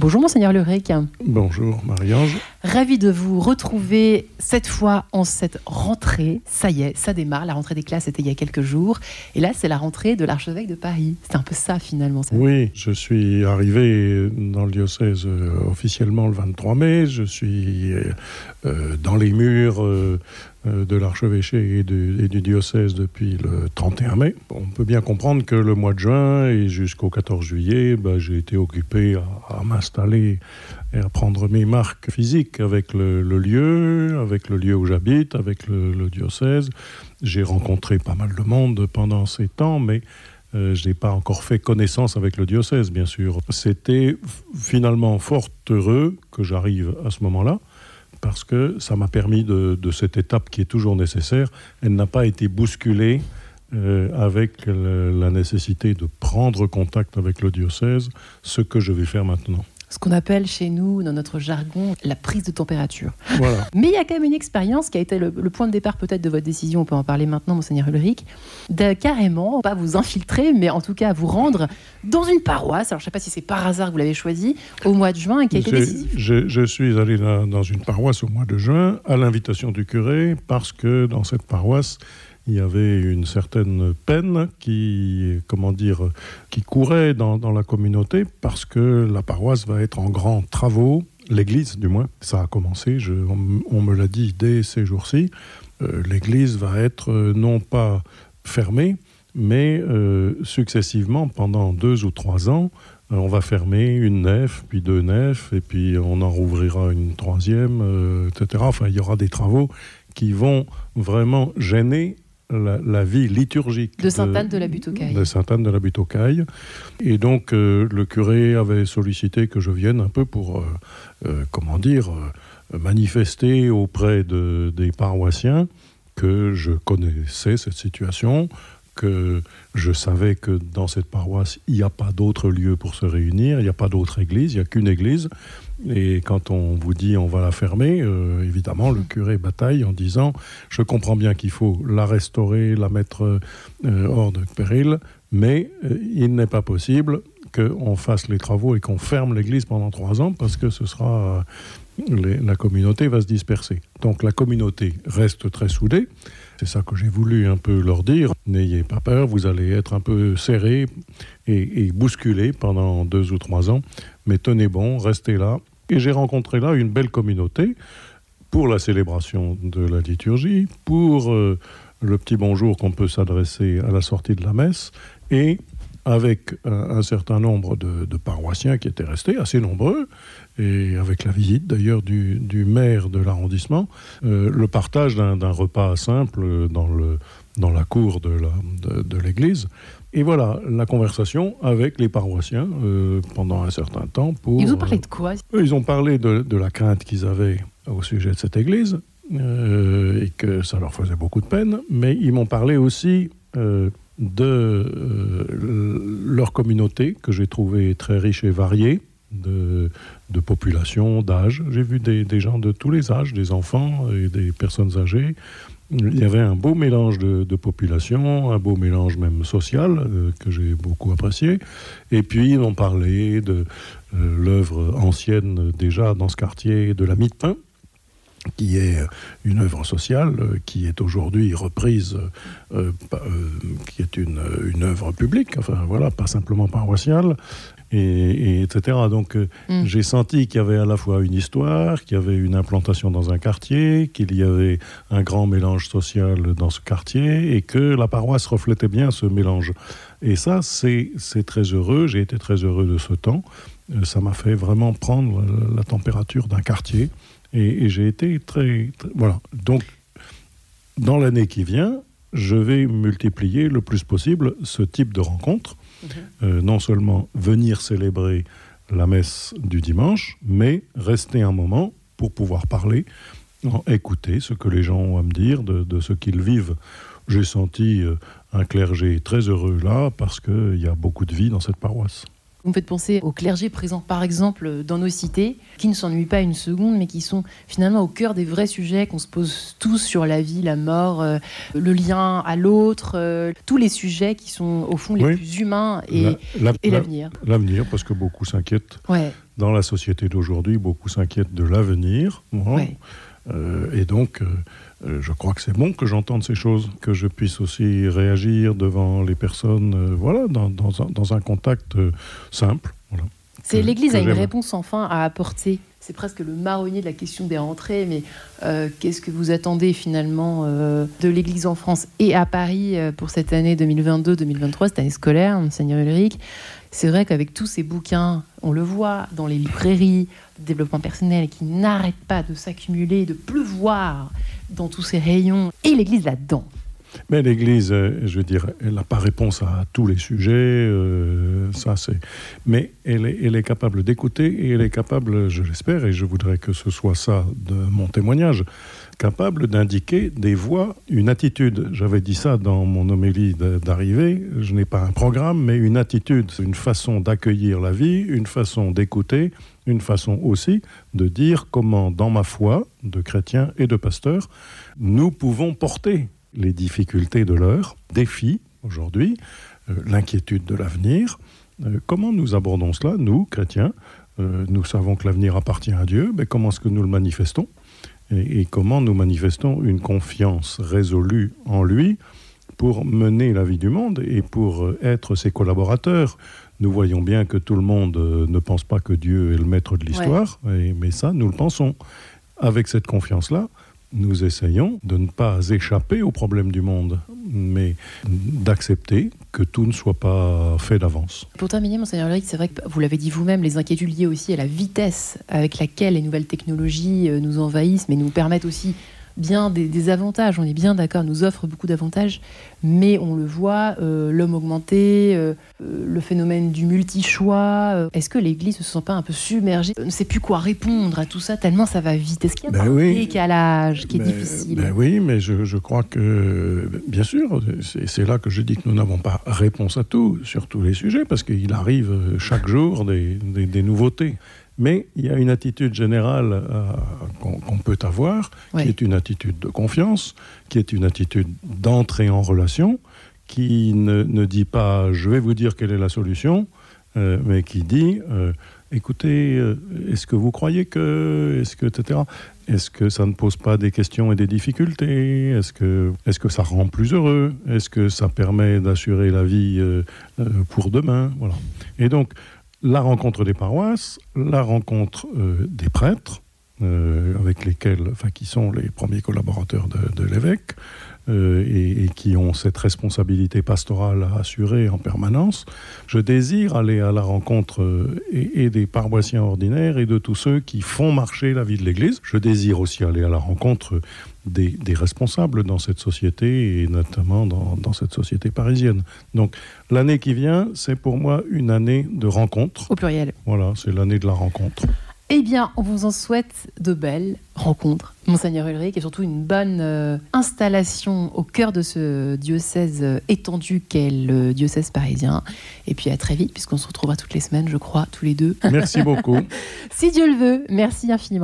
Bonjour Monseigneur Lurec. Bonjour Marie-Ange. Ravi de vous retrouver cette fois en cette rentrée. Ça y est, ça démarre. La rentrée des classes était il y a quelques jours. Et là, c'est la rentrée de l'archevêque de Paris. C'est un peu ça finalement. Oui, je suis arrivé dans le diocèse euh, officiellement le 23 mai. Je suis euh, dans les murs euh, euh, de l'archevêché et, du diocèse depuis le 31 mai. On peut bien comprendre que le mois de juin et jusqu'au 14 juillet, bah, j'ai été occupé à, m'installer et à prendre mes marques physiques avec le, lieu, avec le lieu où j'habite, avec le, diocèse. J'ai rencontré pas mal de monde pendant ces temps, mais euh, je n'ai pas encore fait connaissance avec le diocèse, bien sûr. C'était finalement fort heureux que j'arrive à ce moment-là, parce que ça m'a permis de, cette étape qui est toujours nécessaire. Elle n'a pas été bousculée euh, avec la nécessité de prendre contact avec le diocèse, ce que je vais faire maintenant ce qu'on appelle chez nous, dans notre jargon, la prise de température. Mais il y a quand même une expérience qui a été le, point de départ peut-être de votre décision, on peut en parler maintenant, monseigneur Ulrich, de carrément, pas vous infiltrer, mais en tout cas vous rendre dans une paroisse. Alors je ne sais pas si c'est par hasard que vous l'avez choisi, au mois de juin, et qui a été décisif. Je, je, suis allé dans une paroisse au mois de juin, à l'invitation du curé, parce que dans cette paroisse, il y avait une certaine peine qui, comment dire, qui courait dans, la communauté parce que la paroisse va être en grands travaux, l'église du moins, ça a commencé, on, me l'a dit dès ces jours-ci, euh, l'église va être euh, non pas fermée, mais euh, successivement pendant deux ou trois ans, on va fermer une nef, puis deux nefs, et puis on en rouvrira une troisième, etc. Enfin, il y aura des travaux qui vont vraiment gêner la, vie liturgique de Sainte-Anne de, la Butte aux Cailles. De Sainte-Anne de la Butte aux Cailles. Et donc, euh, le curé avait sollicité que je vienne un peu pour, euh, euh, comment dire, manifester auprès de, des paroissiens que je connaissais cette situation, que je savais que dans cette paroisse, il n'y a pas d'autre lieu pour se réunir, il n'y a pas d'autre église, il n'y a qu'une église. Et quand on vous dit on va la fermer, euh, évidemment, le curé bataille en disant je comprends bien qu'il faut la restaurer, la mettre euh, hors de péril, mais euh, il n'est pas possible qu'on fasse les travaux et qu'on ferme l'église pendant trois ans parce que ce sera la communauté va se disperser. Donc la communauté reste très soudée. C'est ça que j'ai voulu un peu leur dire. N'ayez pas peur, vous allez être un peu serré et, et bousculé pendant deux ou trois ans, mais tenez bon, restez là. Et j'ai rencontré là une belle communauté pour la célébration de la liturgie, pour euh, le petit bonjour qu'on peut s'adresser à la sortie de la messe, et avec un, certain nombre de, paroissiens qui étaient restés, assez nombreux, et avec la visite d'ailleurs du, maire de l'arrondissement, euh, le partage d'un repas simple dans, le, dans la cour de l'église. Et voilà, la conversation avec les paroissiens euh, pendant un certain temps. Pour, ils ont parlé de quoi Ils ont parlé de, la crainte qu'ils avaient au sujet de cette église euh, et que ça leur faisait beaucoup de peine, mais ils m'ont parlé aussi de euh, leur communauté, que j'ai trouvé très riche et variée, de, de population, d'âge. J'ai vu des, des, gens de tous les âges, des enfants et des personnes âgées. Il y avait un beau mélange de, de population, un beau mélange même social, euh, que j'ai beaucoup apprécié. Et puis, on parlait de euh, l'œuvre ancienne déjà dans ce quartier de la Mie de Pain, qui est une œuvre sociale euh, qui est aujourd'hui reprise, euh, euh, qui est une, une, œuvre publique, enfin voilà, pas simplement paroissiale, et, etc. Donc mm. j'ai senti qu'il y avait à la fois une histoire, qu'il y avait une implantation dans un quartier, qu'il y avait un grand mélange social dans ce quartier, et que la paroisse reflétait bien ce mélange. Et ça, c'est très heureux, j'ai été très heureux de ce temps. Ça m'a fait vraiment prendre la température d'un quartier. Et, j'ai été très, Voilà. Donc, dans l'année qui vient, je vais multiplier le plus possible ce type de rencontres. Mhm. Euh, non seulement venir célébrer la messe du dimanche, mais rester un moment pour pouvoir parler, écouter ce que les gens ont à me dire de, ce qu'ils vivent. J'ai senti euh, un clergé très heureux là parce qu'il y a beaucoup de vie dans cette paroisse. Vous me faites penser aux clergés présents, par exemple, dans nos cités, qui ne s'ennuient pas une seconde, mais qui sont finalement au cœur des vrais sujets qu'on se pose tous sur la vie, la mort, euh, le lien à l'autre, euh, tous les sujets qui sont au fond les plus humains et l'avenir. L'avenir, parce que beaucoup s'inquiètent. Dans la société d'aujourd'hui, beaucoup s'inquiètent de l'avenir. Et donc, euh, je crois que c'est bon que j'entende ces choses, que je puisse aussi réagir devant les personnes, euh, voilà, dans, dans, un, dans, un, contact euh, simple. Voilà, c'est l'Église a une réponse enfin à apporter. C'est presque le marronnier de la question des rentrées, mais qu'est-ce que vous attendez finalement de l'Église en France et à Paris pour cette année 2022-2023, cette année scolaire, Seigneur Ulrich? C'est vrai qu'avec tous ces bouquins, on le voit dans les librairies, développement personnel qui n'arrête pas de s'accumuler, de pleuvoir dans tous ces rayons, et l'Église là-dedans. Mais l'Église, euh, je veux dire, elle n'a pas réponse à tous les sujets, euh, ça c'est. Mais elle est, elle est capable d'écouter et elle est capable, je l'espère, et je voudrais que ce soit ça de mon témoignage, capable d'indiquer des voies, une attitude. J'avais dit ça dans mon homélie d'arrivée. Je n'ai pas un programme, mais une attitude, une façon d'accueillir la vie, une façon d'écouter, une façon aussi de dire comment, dans ma foi de chrétien et de pasteur, nous pouvons porter les difficultés de l'heure, défis aujourd'hui, euh, l'inquiétude de l'avenir. Euh, comment nous abordons cela, nous, chrétiens? Euh, Nous savons que l'avenir appartient à Dieu, mais comment est-ce que nous le manifestons? Et, et, comment nous manifestons une confiance résolue en lui pour mener la vie du monde et pour être ses collaborateurs? Nous voyons bien que tout le monde ne pense pas que Dieu est le maître de l'histoire, mais ça, nous le pensons. Avec cette confiance-là, nous essayons de ne pas échapper aux problèmes du monde, mais d'accepter que tout ne soit pas fait d'avance. Pour terminer, Monseigneur Ulrich, c'est vrai que vous l'avez dit vous-même, les inquiétudes liées aussi à la vitesse avec laquelle les nouvelles technologies euh, nous envahissent, mais nous permettent aussi bien des, avantages, on est bien d'accord, nous offre beaucoup d'avantages, mais on le voit, euh, l'homme augmenté, euh, euh, le phénomène du multi-choix. Est-ce que l'Église ne se sent pas un peu submergée? Ne sait plus quoi répondre à tout ça, tellement ça va vite Est-ce qu'il y a ben un décalage qui est ben, difficile? ben Oui, mais je, crois que, bien sûr, c'est là que je dis que nous n'avons pas réponse à tout, sur tous les sujets, parce qu'il arrive chaque jour des, des nouveautés. Mais il y a une attitude générale euh, qu'on peut avoir, qui est une attitude de confiance, qui est une attitude d'entrée en relation, qui ne, dit pas je vais vous dire quelle est la solution, euh, mais qui dit euh, écoutez, est-ce que vous croyez que, est-ce que, etc. Est-ce que ça ne pose pas des questions et des difficultés? Est-ce que, est que ça rend plus heureux? Est-ce que ça permet d'assurer la vie pour demain? Voilà. Et donc, la rencontre des paroisses, la rencontre euh, des prêtres, euh, avec lesquels, enfin, qui sont les premiers collaborateurs de, l'évêque euh, et, qui ont cette responsabilité pastorale à assurer en permanence. Je désire aller à la rencontre et, des paroissiens ordinaires et de tous ceux qui font marcher la vie de l'Église. Je désire aussi aller à la rencontre des, responsables dans cette société et notamment dans, dans cette société parisienne. Donc l'année qui vient, c'est pour moi une année de rencontre. Au pluriel. Voilà, c'est l'année de la rencontre. Eh bien, on vous en souhaite de belles rencontres, Monseigneur Ulrich, et surtout une bonne euh, installation au cœur de ce diocèse euh, étendu qu'est le diocèse parisien. Et puis à très vite, puisqu'on se retrouvera toutes les semaines, je crois, tous les deux. Merci beaucoup. si Dieu le veut, merci infiniment.